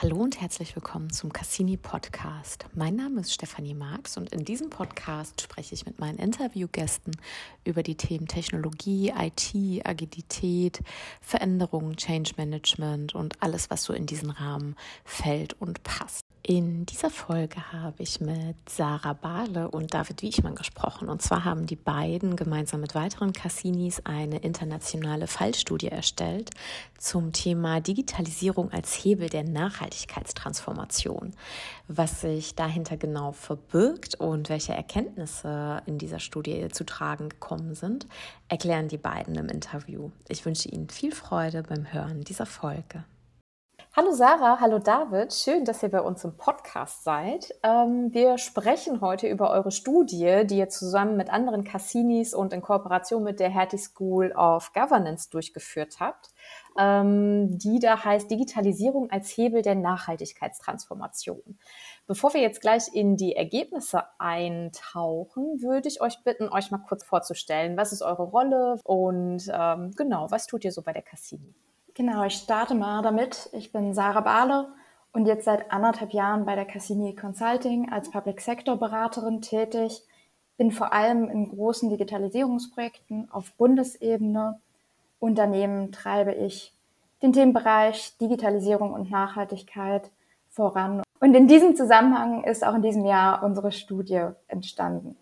Hallo und herzlich willkommen zum Cassini Podcast. Mein Name ist Stefanie Marx und in diesem Podcast spreche ich mit meinen Interviewgästen über die Themen Technologie, IT, Agilität, Veränderungen, Change Management und alles, was so in diesen Rahmen fällt und passt. In dieser Folge habe ich mit Sarah Bahle und David Wiechmann gesprochen. Und zwar haben die beiden gemeinsam mit weiteren Cassinis eine internationale Fallstudie erstellt zum Thema Digitalisierung als Hebel der Nachhaltigkeitstransformation. Was sich dahinter genau verbirgt und welche Erkenntnisse in dieser Studie zu tragen gekommen sind, erklären die beiden im Interview. Ich wünsche Ihnen viel Freude beim Hören dieser Folge. Hallo Sarah, hallo David, schön, dass ihr bei uns im Podcast seid. Ähm, wir sprechen heute über eure Studie, die ihr zusammen mit anderen Cassinis und in Kooperation mit der Hertie School of Governance durchgeführt habt, ähm, die da heißt Digitalisierung als Hebel der Nachhaltigkeitstransformation. Bevor wir jetzt gleich in die Ergebnisse eintauchen, würde ich euch bitten, euch mal kurz vorzustellen. Was ist eure Rolle und ähm, genau, was tut ihr so bei der Cassini? Genau, ich starte mal damit. Ich bin Sarah Bahle und jetzt seit anderthalb Jahren bei der Cassini Consulting als Public Sector Beraterin tätig. Bin vor allem in großen Digitalisierungsprojekten auf Bundesebene. Unternehmen treibe ich den Themenbereich Digitalisierung und Nachhaltigkeit voran. Und in diesem Zusammenhang ist auch in diesem Jahr unsere Studie entstanden.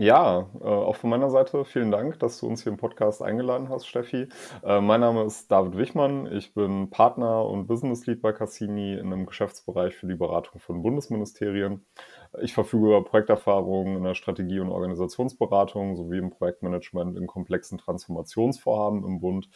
Ja, äh, auch von meiner Seite vielen Dank, dass du uns hier im Podcast eingeladen hast, Steffi. Äh, mein Name ist David Wichmann. Ich bin Partner und Business Lead bei Cassini in einem Geschäftsbereich für die Beratung von Bundesministerien. Ich verfüge über Projekterfahrung in der Strategie- und Organisationsberatung sowie im Projektmanagement in komplexen Transformationsvorhaben im Bund.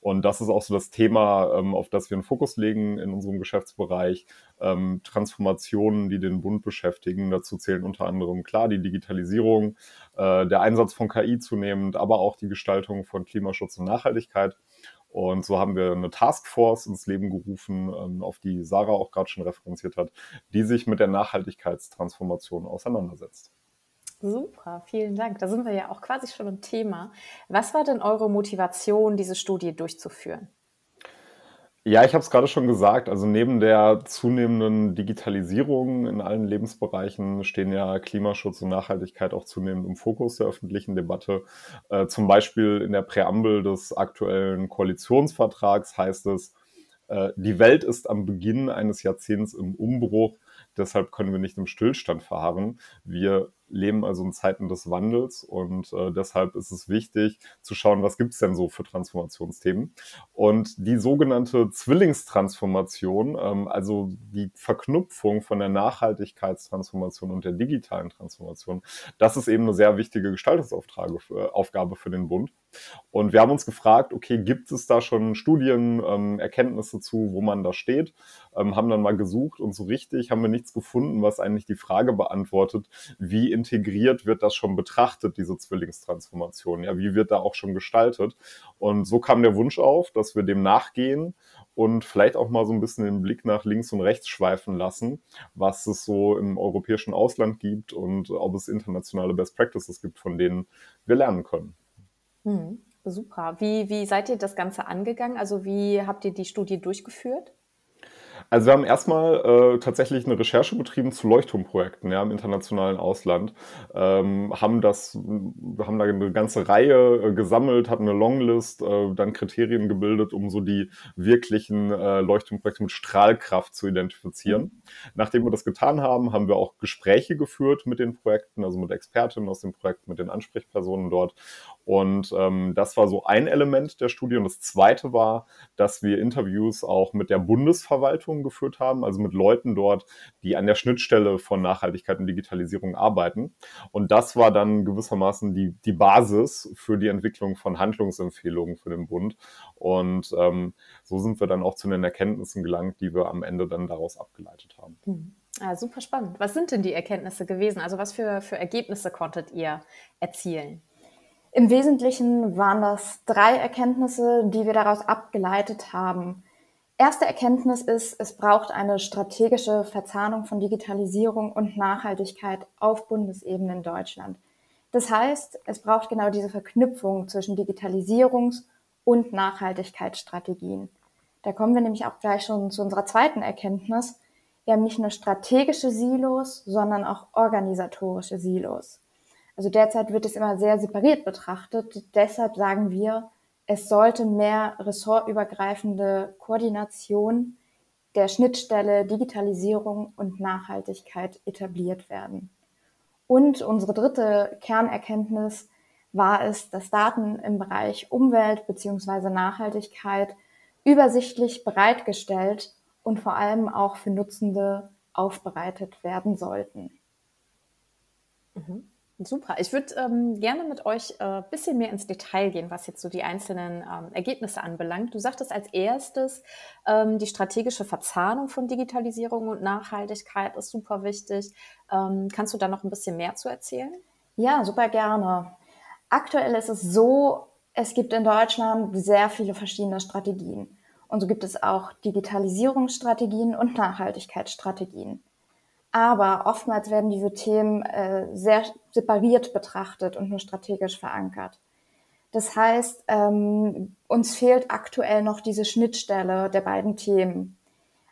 Und das ist auch so das Thema, ähm, auf das wir einen Fokus legen in unserem Geschäftsbereich. Ähm, Transformationen, die den Bund beschäftigen. Dazu zählen unter anderem klar die Digitalisierung, äh, der Einsatz von KI zunehmend, aber auch die Gestaltung von Klimaschutz und Nachhaltigkeit. Und so haben wir eine Taskforce ins Leben gerufen, ähm, auf die Sarah auch gerade schon referenziert hat, die sich mit der Nachhaltigkeitstransformation auseinandersetzt. Super, vielen Dank. Da sind wir ja auch quasi schon im Thema. Was war denn eure Motivation, diese Studie durchzuführen? Ja, ich habe es gerade schon gesagt. Also neben der zunehmenden Digitalisierung in allen Lebensbereichen stehen ja Klimaschutz und Nachhaltigkeit auch zunehmend im Fokus der öffentlichen Debatte. Äh, zum Beispiel in der Präambel des aktuellen Koalitionsvertrags heißt es, äh, die Welt ist am Beginn eines Jahrzehnts im Umbruch. Deshalb können wir nicht im Stillstand verharren. Wir leben also in Zeiten des Wandels und äh, deshalb ist es wichtig zu schauen, was gibt es denn so für Transformationsthemen. Und die sogenannte Zwillingstransformation, ähm, also die Verknüpfung von der Nachhaltigkeitstransformation und der digitalen Transformation, das ist eben eine sehr wichtige Gestaltungsaufgabe äh, für den Bund. Und wir haben uns gefragt, okay, gibt es da schon Studien, ähm, Erkenntnisse zu, wo man da steht? Ähm, haben dann mal gesucht und so richtig haben wir nichts gefunden, was eigentlich die Frage beantwortet, wie integriert wird das schon betrachtet, diese Zwillingstransformation? Ja, wie wird da auch schon gestaltet? Und so kam der Wunsch auf, dass wir dem nachgehen und vielleicht auch mal so ein bisschen den Blick nach links und rechts schweifen lassen, was es so im europäischen Ausland gibt und ob es internationale Best Practices gibt, von denen wir lernen können. Hm, super. Wie, wie seid ihr das Ganze angegangen? Also wie habt ihr die Studie durchgeführt? Also wir haben erstmal äh, tatsächlich eine Recherche betrieben zu Leuchtturmprojekten ja, im internationalen Ausland, ähm, haben das, haben da eine ganze Reihe äh, gesammelt, hatten eine Longlist, äh, dann Kriterien gebildet, um so die wirklichen äh, Leuchtturmprojekte mit Strahlkraft zu identifizieren. Mhm. Nachdem wir das getan haben, haben wir auch Gespräche geführt mit den Projekten, also mit Expertinnen aus dem Projekt, mit den Ansprechpersonen dort. Und ähm, das war so ein Element der Studie. Und das zweite war, dass wir Interviews auch mit der Bundesverwaltung geführt haben, also mit Leuten dort, die an der Schnittstelle von Nachhaltigkeit und Digitalisierung arbeiten. Und das war dann gewissermaßen die, die Basis für die Entwicklung von Handlungsempfehlungen für den Bund. Und ähm, so sind wir dann auch zu den Erkenntnissen gelangt, die wir am Ende dann daraus abgeleitet haben. Hm. Ah, super spannend. Was sind denn die Erkenntnisse gewesen? Also was für, für Ergebnisse konntet ihr erzielen? Im Wesentlichen waren das drei Erkenntnisse, die wir daraus abgeleitet haben. Erste Erkenntnis ist, es braucht eine strategische Verzahnung von Digitalisierung und Nachhaltigkeit auf Bundesebene in Deutschland. Das heißt, es braucht genau diese Verknüpfung zwischen Digitalisierungs- und Nachhaltigkeitsstrategien. Da kommen wir nämlich auch gleich schon zu unserer zweiten Erkenntnis. Wir haben nicht nur strategische Silos, sondern auch organisatorische Silos. Also derzeit wird es immer sehr separiert betrachtet. Deshalb sagen wir, es sollte mehr ressortübergreifende Koordination der Schnittstelle Digitalisierung und Nachhaltigkeit etabliert werden. Und unsere dritte Kernerkenntnis war es, dass Daten im Bereich Umwelt bzw. Nachhaltigkeit übersichtlich bereitgestellt und vor allem auch für Nutzende aufbereitet werden sollten. Mhm. Super. Ich würde ähm, gerne mit euch ein äh, bisschen mehr ins Detail gehen, was jetzt so die einzelnen ähm, Ergebnisse anbelangt. Du sagtest als erstes, ähm, die strategische Verzahnung von Digitalisierung und Nachhaltigkeit ist super wichtig. Ähm, kannst du da noch ein bisschen mehr zu erzählen? Ja, super gerne. Aktuell ist es so, es gibt in Deutschland sehr viele verschiedene Strategien. Und so gibt es auch Digitalisierungsstrategien und Nachhaltigkeitsstrategien. Aber oftmals werden diese Themen äh, sehr separiert betrachtet und nur strategisch verankert. Das heißt, ähm, uns fehlt aktuell noch diese Schnittstelle der beiden Themen.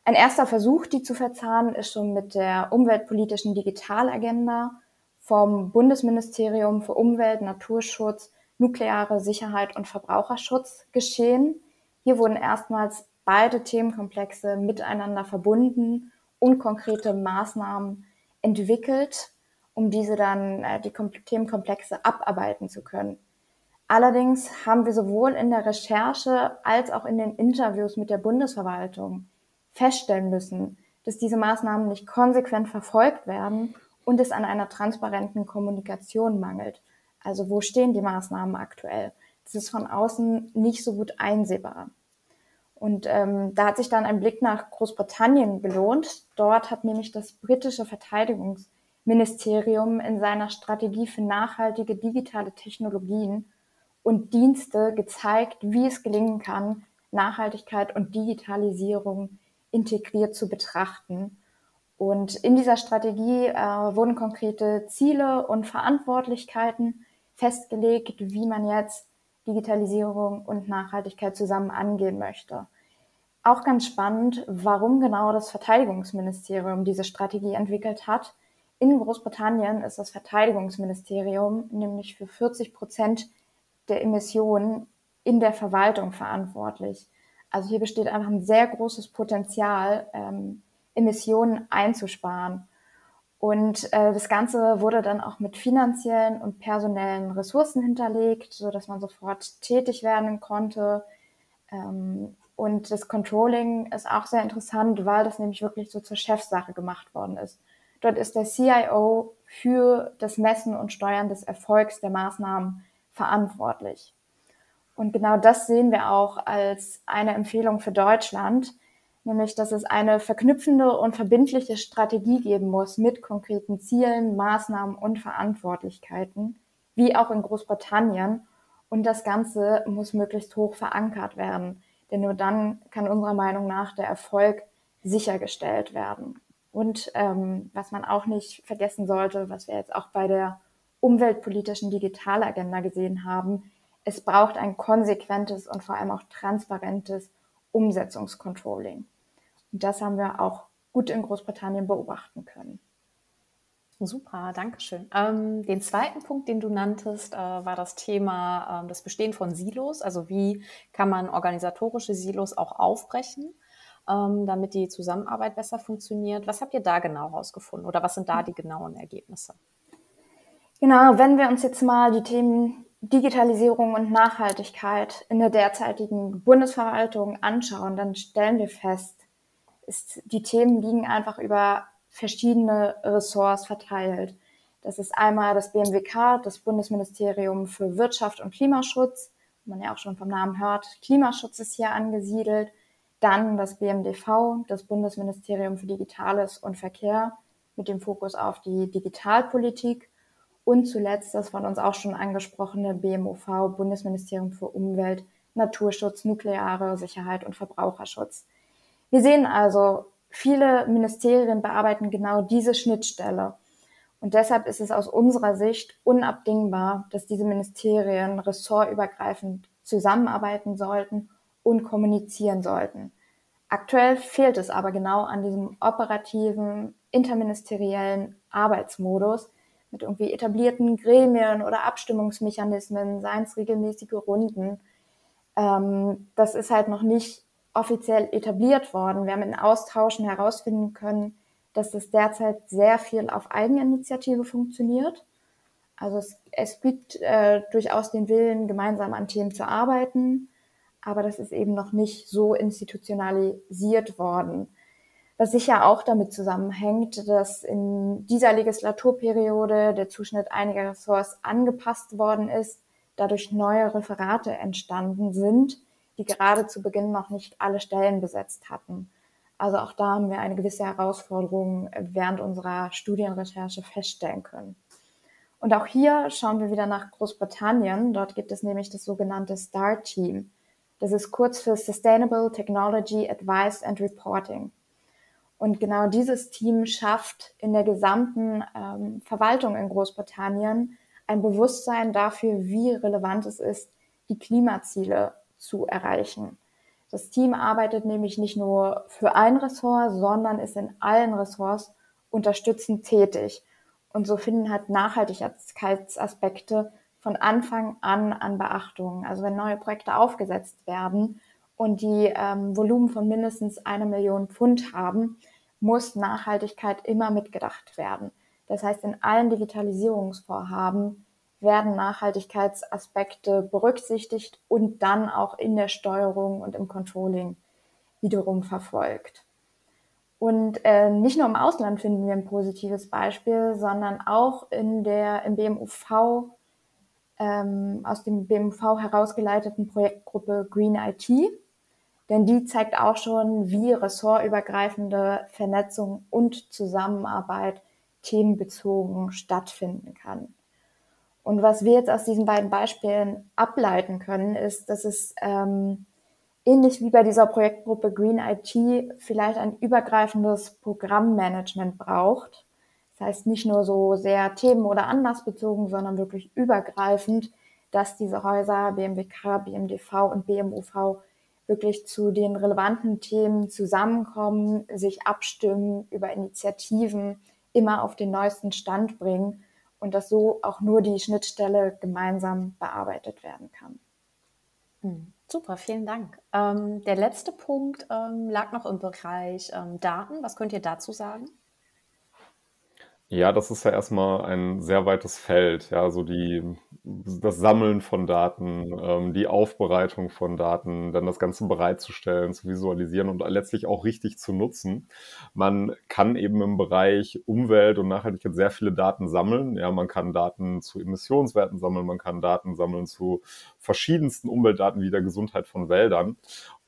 Ein erster Versuch, die zu verzahnen, ist schon mit der umweltpolitischen Digitalagenda vom Bundesministerium für Umwelt, Naturschutz, nukleare Sicherheit und Verbraucherschutz geschehen. Hier wurden erstmals beide Themenkomplexe miteinander verbunden und konkrete Maßnahmen entwickelt, um diese dann äh, die Themenkomplexe abarbeiten zu können. Allerdings haben wir sowohl in der Recherche als auch in den Interviews mit der Bundesverwaltung feststellen müssen, dass diese Maßnahmen nicht konsequent verfolgt werden und es an einer transparenten Kommunikation mangelt. Also wo stehen die Maßnahmen aktuell? Das ist von außen nicht so gut einsehbar. Und ähm, da hat sich dann ein Blick nach Großbritannien gelohnt. Dort hat nämlich das britische Verteidigungsministerium in seiner Strategie für nachhaltige digitale Technologien und Dienste gezeigt, wie es gelingen kann, Nachhaltigkeit und Digitalisierung integriert zu betrachten. Und in dieser Strategie äh, wurden konkrete Ziele und Verantwortlichkeiten festgelegt, wie man jetzt Digitalisierung und Nachhaltigkeit zusammen angehen möchte. Auch ganz spannend, warum genau das Verteidigungsministerium diese Strategie entwickelt hat. In Großbritannien ist das Verteidigungsministerium nämlich für 40 Prozent der Emissionen in der Verwaltung verantwortlich. Also hier besteht einfach ein sehr großes Potenzial, ähm, Emissionen einzusparen. Und äh, das Ganze wurde dann auch mit finanziellen und personellen Ressourcen hinterlegt, so dass man sofort tätig werden konnte. Ähm, und das Controlling ist auch sehr interessant, weil das nämlich wirklich so zur Chefsache gemacht worden ist. Dort ist der CIO für das Messen und Steuern des Erfolgs der Maßnahmen verantwortlich. Und genau das sehen wir auch als eine Empfehlung für Deutschland, nämlich dass es eine verknüpfende und verbindliche Strategie geben muss mit konkreten Zielen, Maßnahmen und Verantwortlichkeiten, wie auch in Großbritannien. Und das Ganze muss möglichst hoch verankert werden, denn nur dann kann unserer Meinung nach der Erfolg sichergestellt werden. Und ähm, was man auch nicht vergessen sollte, was wir jetzt auch bei der umweltpolitischen Digitalagenda gesehen haben, es braucht ein konsequentes und vor allem auch transparentes Umsetzungscontrolling. Und das haben wir auch gut in Großbritannien beobachten können. Super, danke schön. Ähm, den zweiten Punkt, den du nanntest, äh, war das Thema äh, das Bestehen von Silos. Also wie kann man organisatorische Silos auch aufbrechen, ähm, damit die Zusammenarbeit besser funktioniert. Was habt ihr da genau herausgefunden oder was sind da die genauen Ergebnisse? Genau, wenn wir uns jetzt mal die Themen Digitalisierung und Nachhaltigkeit in der derzeitigen Bundesverwaltung anschauen, dann stellen wir fest, ist, die Themen liegen einfach über verschiedene Ressorts verteilt. Das ist einmal das BMWK, das Bundesministerium für Wirtschaft und Klimaschutz, man ja auch schon vom Namen hört, Klimaschutz ist hier angesiedelt. Dann das BMDV, das Bundesministerium für Digitales und Verkehr, mit dem Fokus auf die Digitalpolitik. Und zuletzt das von uns auch schon angesprochene BMOV, Bundesministerium für Umwelt, Naturschutz, nukleare Sicherheit und Verbraucherschutz. Wir sehen also, viele Ministerien bearbeiten genau diese Schnittstelle. Und deshalb ist es aus unserer Sicht unabdingbar, dass diese Ministerien ressortübergreifend zusammenarbeiten sollten und kommunizieren sollten. Aktuell fehlt es aber genau an diesem operativen, interministeriellen Arbeitsmodus mit irgendwie etablierten Gremien oder Abstimmungsmechanismen, seien es regelmäßige Runden. Ähm, das ist halt noch nicht offiziell etabliert worden. Wir haben in Austauschen herausfinden können, dass das derzeit sehr viel auf Eigeninitiative funktioniert. Also es, es gibt äh, durchaus den Willen, gemeinsam an Themen zu arbeiten, aber das ist eben noch nicht so institutionalisiert worden. Was sicher auch damit zusammenhängt, dass in dieser Legislaturperiode der Zuschnitt einiger Ressorts angepasst worden ist, dadurch neue Referate entstanden sind, die gerade zu Beginn noch nicht alle Stellen besetzt hatten. Also auch da haben wir eine gewisse Herausforderung während unserer Studienrecherche feststellen können. Und auch hier schauen wir wieder nach Großbritannien. Dort gibt es nämlich das sogenannte STAR-Team. Das ist kurz für Sustainable Technology Advice and Reporting. Und genau dieses Team schafft in der gesamten ähm, Verwaltung in Großbritannien ein Bewusstsein dafür, wie relevant es ist, die Klimaziele zu erreichen. Das Team arbeitet nämlich nicht nur für ein Ressort, sondern ist in allen Ressorts unterstützend tätig. Und so finden halt Nachhaltigkeitsaspekte von Anfang an an Beachtung. Also wenn neue Projekte aufgesetzt werden und die ähm, Volumen von mindestens eine Million Pfund haben, muss Nachhaltigkeit immer mitgedacht werden. Das heißt, in allen Digitalisierungsvorhaben werden Nachhaltigkeitsaspekte berücksichtigt und dann auch in der Steuerung und im Controlling wiederum verfolgt. Und äh, nicht nur im Ausland finden wir ein positives Beispiel, sondern auch in der im BMUV ähm, aus dem BMUV herausgeleiteten Projektgruppe Green IT, denn die zeigt auch schon, wie ressortübergreifende Vernetzung und Zusammenarbeit themenbezogen stattfinden kann. Und was wir jetzt aus diesen beiden Beispielen ableiten können, ist, dass es ähm, ähnlich wie bei dieser Projektgruppe Green IT vielleicht ein übergreifendes Programmmanagement braucht. Das heißt nicht nur so sehr themen- oder anlassbezogen, sondern wirklich übergreifend, dass diese Häuser BMWK, BMDV und BMUV wirklich zu den relevanten Themen zusammenkommen, sich abstimmen, über Initiativen immer auf den neuesten Stand bringen und dass so auch nur die Schnittstelle gemeinsam bearbeitet werden kann. Hm, super, vielen Dank. Ähm, der letzte Punkt ähm, lag noch im Bereich ähm, Daten. Was könnt ihr dazu sagen? Ja, das ist ja erstmal ein sehr weites Feld, ja, so die das Sammeln von Daten, ähm, die Aufbereitung von Daten, dann das Ganze bereitzustellen, zu visualisieren und letztlich auch richtig zu nutzen. Man kann eben im Bereich Umwelt und Nachhaltigkeit sehr viele Daten sammeln. Ja, man kann Daten zu Emissionswerten sammeln, man kann Daten sammeln zu verschiedensten Umweltdaten wie der Gesundheit von Wäldern.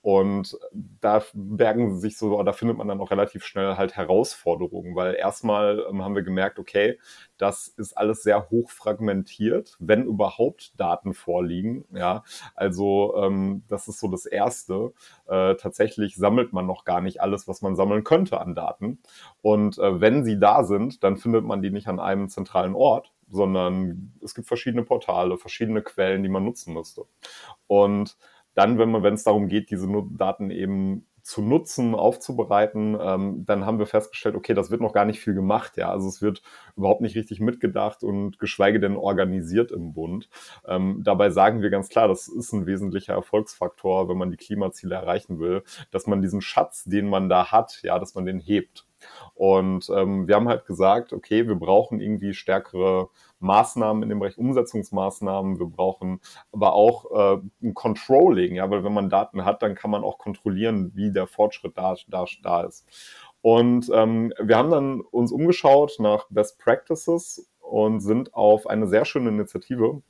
Und da bergen sich so, da findet man dann auch relativ schnell halt Herausforderungen, weil erstmal ähm, haben wir gemerkt, okay, das ist alles sehr hoch fragmentiert, wenn überhaupt Daten vorliegen. Ja, also ähm, das ist so das Erste. Äh, tatsächlich sammelt man noch gar nicht alles, was man sammeln könnte an Daten. Und äh, wenn sie da sind, dann findet man die nicht an einem zentralen Ort, sondern es gibt verschiedene Portale, verschiedene Quellen, die man nutzen müsste. Und dann, wenn man, wenn es darum geht, diese Daten eben zu nutzen, aufzubereiten, ähm, dann haben wir festgestellt, okay, das wird noch gar nicht viel gemacht, ja. Also es wird überhaupt nicht richtig mitgedacht und geschweige denn organisiert im Bund. Ähm, dabei sagen wir ganz klar, das ist ein wesentlicher Erfolgsfaktor, wenn man die Klimaziele erreichen will, dass man diesen Schatz, den man da hat, ja, dass man den hebt. Und ähm, wir haben halt gesagt, okay, wir brauchen irgendwie stärkere Maßnahmen in dem Bereich Umsetzungsmaßnahmen. Wir brauchen aber auch äh, ein Controlling, ja, weil wenn man Daten hat, dann kann man auch kontrollieren, wie der Fortschritt da, da, da ist. Und ähm, wir haben dann uns umgeschaut nach Best Practices und sind auf eine sehr schöne Initiative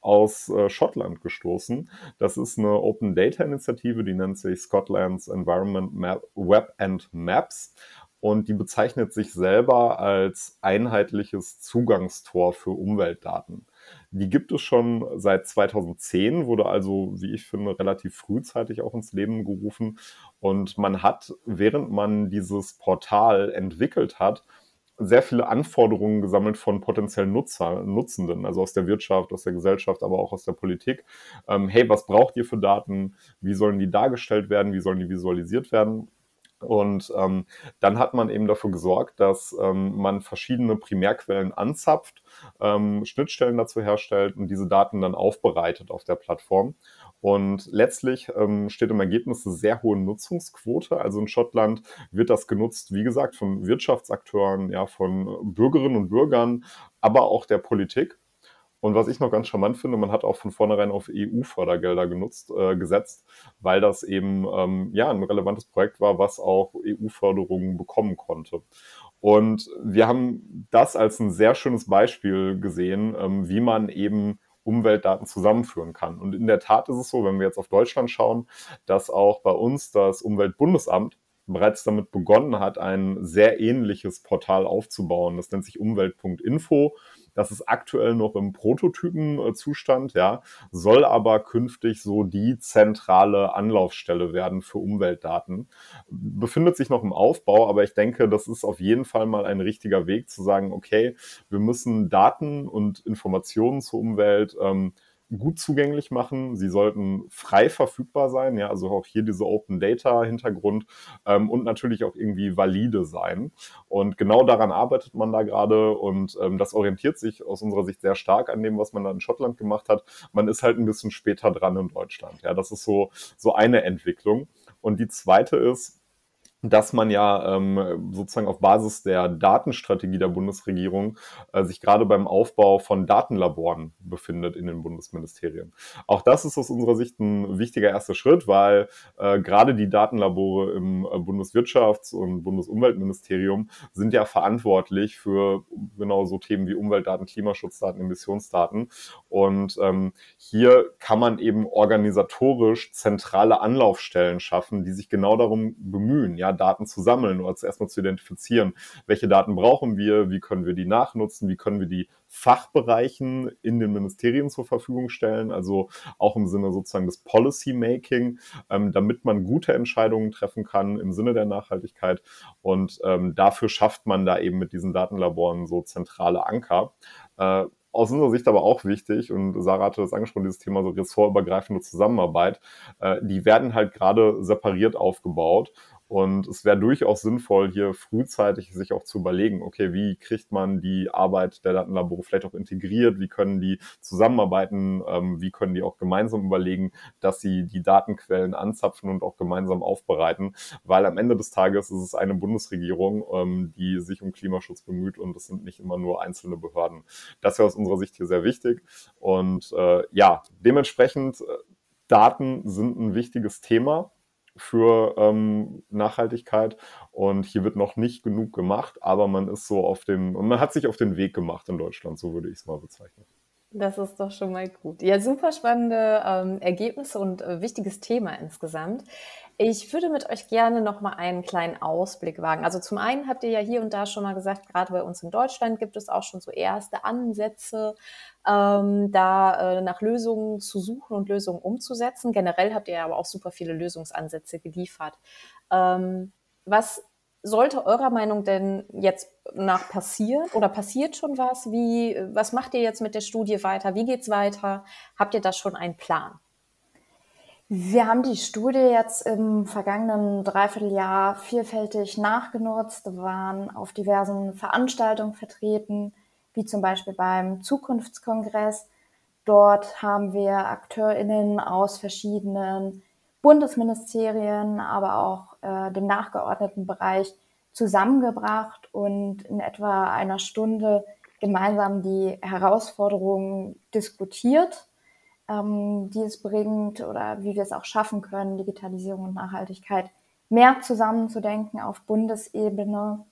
aus äh, Schottland gestoßen. Das ist eine Open Data Initiative, die nennt sich Scotland's Environment Map, Web and Maps und die bezeichnet sich selber als einheitliches Zugangstor für Umweltdaten. Die gibt es schon seit 2010, wurde also, wie ich finde, relativ frühzeitig auch ins Leben gerufen. Und man hat, während man dieses Portal entwickelt hat, sehr viele Anforderungen gesammelt von potenziellen Nutzer, Nutzenden, also aus der Wirtschaft, aus der Gesellschaft, aber auch aus der Politik. Ähm, hey, was braucht ihr für Daten? Wie sollen die dargestellt werden? Wie sollen die visualisiert werden? Und ähm, dann hat man eben dafür gesorgt, dass ähm, man verschiedene Primärquellen anzapft, ähm, Schnittstellen dazu herstellt und diese Daten dann aufbereitet auf der Plattform. Und letztlich ähm, steht im Ergebnis eine sehr hohe Nutzungsquote. Also in Schottland wird das genutzt, wie gesagt, von Wirtschaftsakteuren, ja, von Bürgerinnen und Bürgern, aber auch der Politik. Und was ich noch ganz charmant finde, man hat auch von vornherein auf EU-Fördergelder genutzt, äh, gesetzt, weil das eben ähm, ja ein relevantes Projekt war, was auch EU-Förderungen bekommen konnte. Und wir haben das als ein sehr schönes Beispiel gesehen, ähm, wie man eben Umweltdaten zusammenführen kann. Und in der Tat ist es so, wenn wir jetzt auf Deutschland schauen, dass auch bei uns das Umweltbundesamt bereits damit begonnen hat, ein sehr ähnliches Portal aufzubauen. Das nennt sich umwelt.info. Das ist aktuell noch im Prototypenzustand, ja, soll aber künftig so die zentrale Anlaufstelle werden für Umweltdaten. Befindet sich noch im Aufbau, aber ich denke, das ist auf jeden Fall mal ein richtiger Weg zu sagen, okay, wir müssen Daten und Informationen zur Umwelt ähm, gut zugänglich machen. Sie sollten frei verfügbar sein, ja, also auch hier diese Open Data Hintergrund ähm, und natürlich auch irgendwie valide sein. Und genau daran arbeitet man da gerade und ähm, das orientiert sich aus unserer Sicht sehr stark an dem, was man da in Schottland gemacht hat. Man ist halt ein bisschen später dran in Deutschland. Ja, das ist so, so eine Entwicklung. Und die zweite ist, dass man ja ähm, sozusagen auf Basis der Datenstrategie der Bundesregierung äh, sich gerade beim Aufbau von Datenlaboren befindet in den Bundesministerien. Auch das ist aus unserer Sicht ein wichtiger erster Schritt, weil äh, gerade die Datenlabore im äh, Bundeswirtschafts- und Bundesumweltministerium sind ja verantwortlich für genau so Themen wie Umweltdaten, Klimaschutzdaten, Emissionsdaten. Und ähm, hier kann man eben organisatorisch zentrale Anlaufstellen schaffen, die sich genau darum bemühen, ja, Daten zu sammeln oder zuerst mal zu identifizieren, welche Daten brauchen wir, wie können wir die nachnutzen, wie können wir die Fachbereichen in den Ministerien zur Verfügung stellen, also auch im Sinne sozusagen des Policy Making, ähm, damit man gute Entscheidungen treffen kann im Sinne der Nachhaltigkeit. Und ähm, dafür schafft man da eben mit diesen Datenlaboren so zentrale Anker. Äh, aus unserer Sicht aber auch wichtig, und Sarah hatte das angesprochen, dieses Thema so ressortübergreifende Zusammenarbeit, äh, die werden halt gerade separiert aufgebaut und es wäre durchaus sinnvoll, hier frühzeitig sich auch zu überlegen, okay, wie kriegt man die Arbeit der Datenlabore vielleicht auch integriert, wie können die zusammenarbeiten, ähm, wie können die auch gemeinsam überlegen, dass sie die Datenquellen anzapfen und auch gemeinsam aufbereiten, weil am Ende des Tages ist es eine Bundesregierung, ähm, die sich um Klimaschutz bemüht und es sind nicht immer nur einzelne Behörden. Das wäre aus unserer Sicht hier sehr wichtig. Und äh, ja, dementsprechend äh, Daten sind ein wichtiges Thema für ähm, Nachhaltigkeit. Und hier wird noch nicht genug gemacht, aber man ist so auf dem, und man hat sich auf den Weg gemacht in Deutschland, so würde ich es mal bezeichnen. Das ist doch schon mal gut. Ja, super spannende ähm, Ergebnisse und äh, wichtiges Thema insgesamt. Ich würde mit euch gerne noch mal einen kleinen Ausblick wagen. Also zum einen habt ihr ja hier und da schon mal gesagt, gerade bei uns in Deutschland gibt es auch schon so erste Ansätze, ähm, da äh, nach Lösungen zu suchen und Lösungen umzusetzen. Generell habt ihr aber auch super viele Lösungsansätze geliefert. Ähm, was sollte eurer Meinung denn jetzt nach passieren oder passiert schon was? Wie, was macht ihr jetzt mit der Studie weiter? Wie geht's weiter? Habt ihr da schon einen Plan? Wir haben die Studie jetzt im vergangenen Dreivierteljahr vielfältig nachgenutzt, waren auf diversen Veranstaltungen vertreten, wie zum Beispiel beim Zukunftskongress. Dort haben wir AkteurInnen aus verschiedenen Bundesministerien, aber auch äh, dem nachgeordneten Bereich zusammengebracht und in etwa einer Stunde gemeinsam die Herausforderungen diskutiert, ähm, die es bringt oder wie wir es auch schaffen können, Digitalisierung und Nachhaltigkeit mehr zusammenzudenken auf Bundesebene.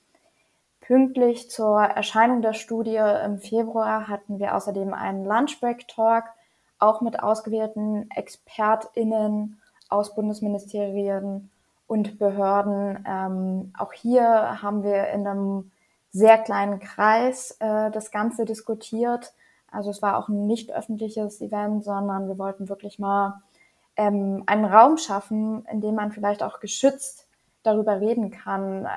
Pünktlich zur Erscheinung der Studie im Februar hatten wir außerdem einen Lunchbreak-Talk, auch mit ausgewählten ExpertInnen aus Bundesministerien und Behörden. Ähm, auch hier haben wir in einem sehr kleinen Kreis äh, das Ganze diskutiert. Also es war auch ein nicht öffentliches Event, sondern wir wollten wirklich mal ähm, einen Raum schaffen, in dem man vielleicht auch geschützt darüber reden kann, äh,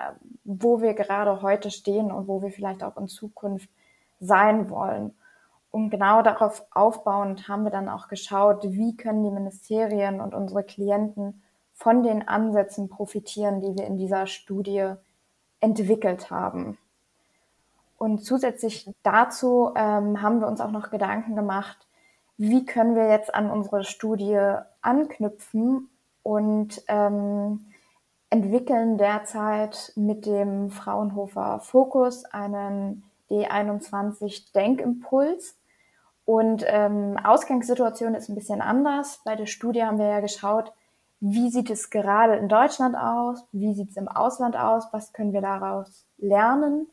wo wir gerade heute stehen und wo wir vielleicht auch in Zukunft sein wollen. Und genau darauf aufbauend haben wir dann auch geschaut, wie können die Ministerien und unsere Klienten von den Ansätzen profitieren, die wir in dieser Studie entwickelt haben. Und zusätzlich dazu ähm, haben wir uns auch noch Gedanken gemacht, wie können wir jetzt an unsere Studie anknüpfen und ähm, entwickeln derzeit mit dem Fraunhofer Fokus einen D21 Denkimpuls. Und ähm, Ausgangssituation ist ein bisschen anders. Bei der Studie haben wir ja geschaut, wie sieht es gerade in Deutschland aus, wie sieht es im Ausland aus, was können wir daraus lernen.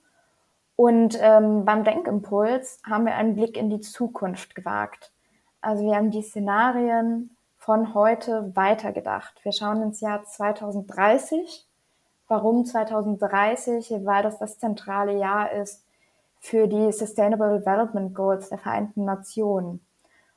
Und ähm, beim Denkimpuls haben wir einen Blick in die Zukunft gewagt. Also wir haben die Szenarien von heute weitergedacht. Wir schauen ins Jahr 2030. Warum 2030? Weil das das zentrale Jahr ist für die Sustainable Development Goals der Vereinten Nationen.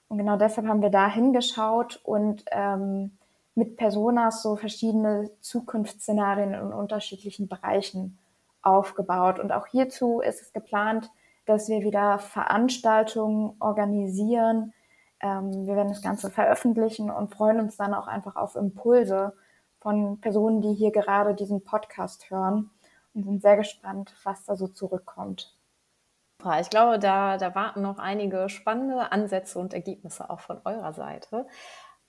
Und genau deshalb haben wir da hingeschaut und ähm, mit Personas so verschiedene Zukunftsszenarien in unterschiedlichen Bereichen aufgebaut. Und auch hierzu ist es geplant, dass wir wieder Veranstaltungen organisieren, ähm, wir werden das Ganze veröffentlichen und freuen uns dann auch einfach auf Impulse von Personen, die hier gerade diesen Podcast hören und sind sehr gespannt, was da so zurückkommt. Ich glaube, da, da warten noch einige spannende Ansätze und Ergebnisse auch von eurer Seite.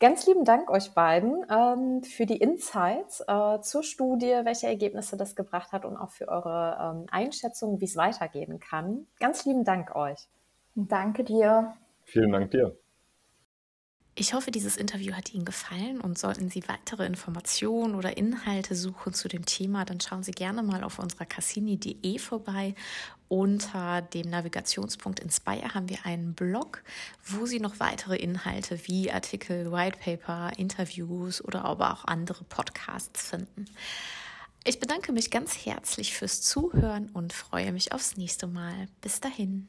Ganz lieben Dank euch beiden ähm, für die Insights äh, zur Studie, welche Ergebnisse das gebracht hat und auch für eure ähm, Einschätzung, wie es weitergehen kann. Ganz lieben Dank euch. Danke dir. Vielen Dank dir. Ich hoffe, dieses Interview hat Ihnen gefallen und sollten Sie weitere Informationen oder Inhalte suchen zu dem Thema, dann schauen Sie gerne mal auf unserer cassini.de vorbei. Unter dem Navigationspunkt Inspire haben wir einen Blog, wo Sie noch weitere Inhalte wie Artikel, Whitepaper, Interviews oder aber auch andere Podcasts finden. Ich bedanke mich ganz herzlich fürs Zuhören und freue mich aufs nächste Mal. Bis dahin.